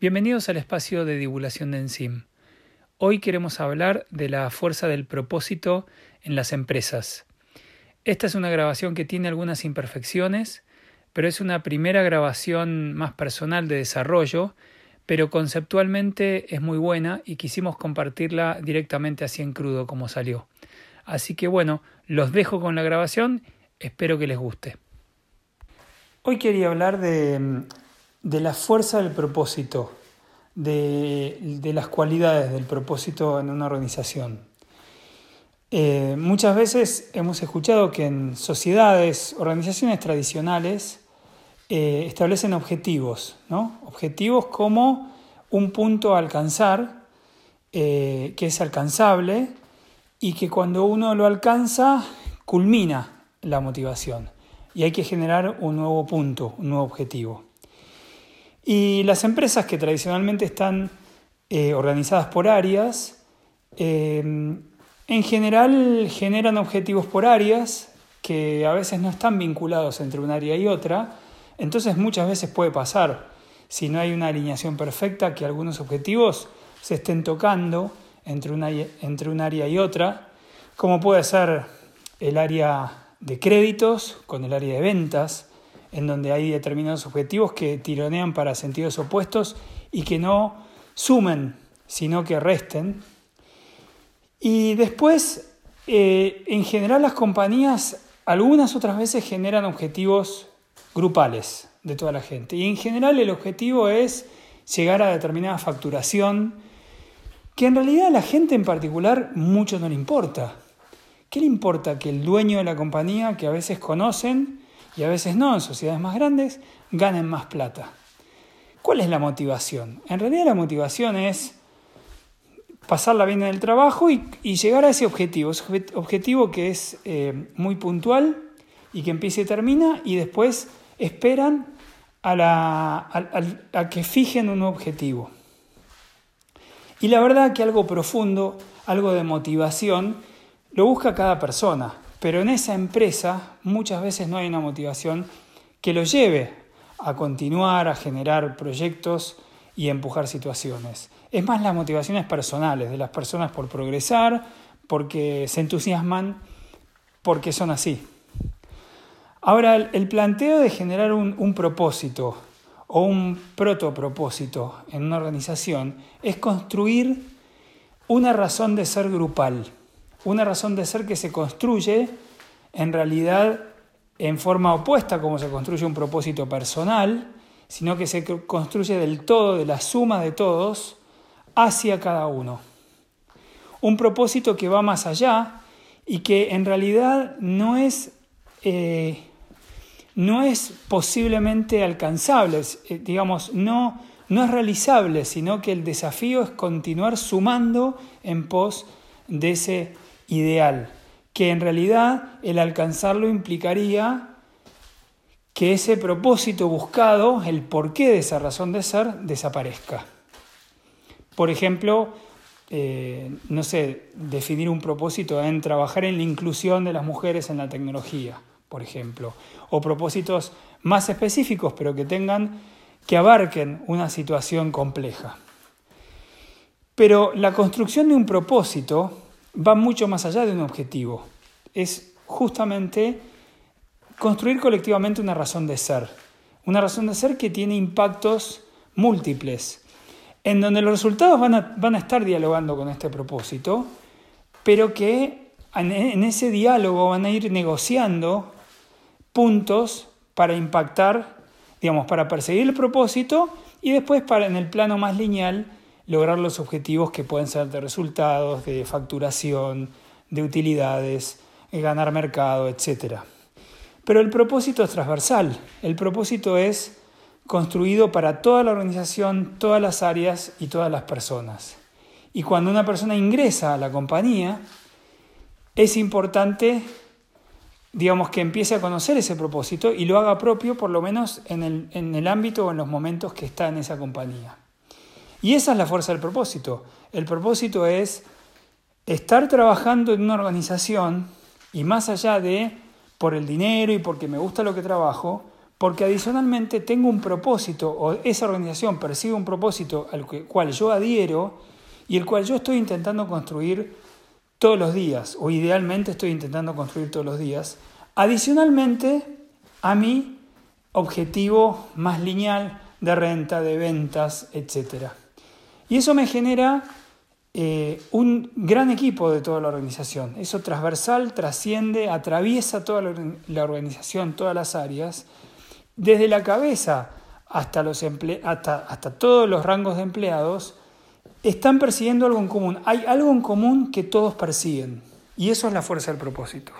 Bienvenidos al espacio de divulgación de Enzim. Hoy queremos hablar de la fuerza del propósito en las empresas. Esta es una grabación que tiene algunas imperfecciones, pero es una primera grabación más personal de desarrollo, pero conceptualmente es muy buena y quisimos compartirla directamente así en crudo como salió. Así que bueno, los dejo con la grabación, espero que les guste. Hoy quería hablar de de la fuerza del propósito, de, las cualidades del propósito en una organización. Eh, muchas veces hemos escuchado que en sociedades, organizaciones tradicionales, eh, establecen objetivos, ¿no? objetivos como un punto a alcanzar, eh, que es alcanzable, y que cuando uno lo alcanza, culmina la motivación. Y hay que generar un nuevo punto, un nuevo objetivo. Y las empresas que tradicionalmente están eh, organizadas por áreas, eh, en general generan objetivos por áreas que a veces no están vinculados entre un área y otra, entonces muchas veces puede pasar, si no hay una alineación perfecta, que algunos objetivos se estén tocando entre una, entre un área y otra, como puede ser el área de créditos con el área de ventas, en donde hay determinados objetivos que tironean para sentidos opuestos y que no sumen, sino que resten. Y después, eh, en general las compañías algunas otras veces generan objetivos grupales de toda la gente. Y en general el objetivo es llegar a determinada facturación, que en realidad a la gente en particular mucho no le importa. ¿Qué le importa que el dueño de la compañía, que a veces conocen, y a veces no, en sociedades más grandes, ganen más plata. ¿Cuál es la motivación? En realidad la motivación es pasarla bien en el trabajo y, llegar a ese objetivo, ese objetivo que es eh, muy puntual y que empieza y termina y después esperan a, a que fijen un objetivo. Y la verdad que algo profundo, algo de motivación, lo busca cada persona. Pero en esa empresa muchas veces no hay una motivación que lo lleve a continuar, a generar proyectos y empujar situaciones. Es más las motivaciones personales de las personas por progresar, porque se entusiasman, porque son así. Ahora, el planteo de generar un, un propósito o un protopropósito en una organización es construir una razón de ser grupal una razón de ser que se construye en realidad en forma opuesta como se construye un propósito personal, sino que se construye del todo, de la suma de todos, hacia cada uno. Un propósito que va más allá y que en realidad no es, eh, no es posiblemente alcanzable, eh, digamos, no, no es realizable, sino que el desafío es continuar sumando en pos de ese ideal, que en realidad el alcanzarlo implicaría que ese propósito buscado, el porqué de esa razón de ser, desaparezca. Por ejemplo, eh, no sé, definir un propósito en trabajar en la inclusión de las mujeres en la tecnología, por ejemplo, o propósitos más específicos, pero que tengan, que abarquen una situación compleja. Pero la construcción de un propósito va mucho más allá de un objetivo. Es justamente construir colectivamente una razón de ser. Una razón de ser que tiene impactos múltiples, en donde los resultados van a, estar dialogando con este propósito, pero que en ese diálogo van a ir negociando puntos para impactar, digamos, para perseguir el propósito y después para en el plano más lineal lograr los objetivos que pueden ser de resultados, de facturación, de utilidades, de ganar mercado, etc. Pero el propósito es transversal, el propósito es construido para toda la organización, todas las áreas y todas las personas. Y cuando una persona ingresa a la compañía, es importante, digamos, que empiece a conocer ese propósito y lo haga propio, por lo menos en el, en el ámbito o en los momentos que está en esa compañía. Y esa es la fuerza del propósito. El propósito es estar trabajando en una organización y más allá de por el dinero y porque me gusta lo que trabajo, porque adicionalmente tengo un propósito, o esa organización persigue un propósito al cual yo adhiero y el cual yo estoy intentando construir todos los días, o idealmente estoy intentando construir todos los días, adicionalmente a mi objetivo más lineal de renta, de ventas, etc. Y eso me genera eh, un gran equipo de toda la organización. Eso transversal trasciende, atraviesa toda la organización, todas las áreas, desde la cabeza hasta, los hasta, hasta todos los rangos de empleados, están persiguiendo algo en común. Hay algo en común que todos persiguen. Y eso es la fuerza del propósito.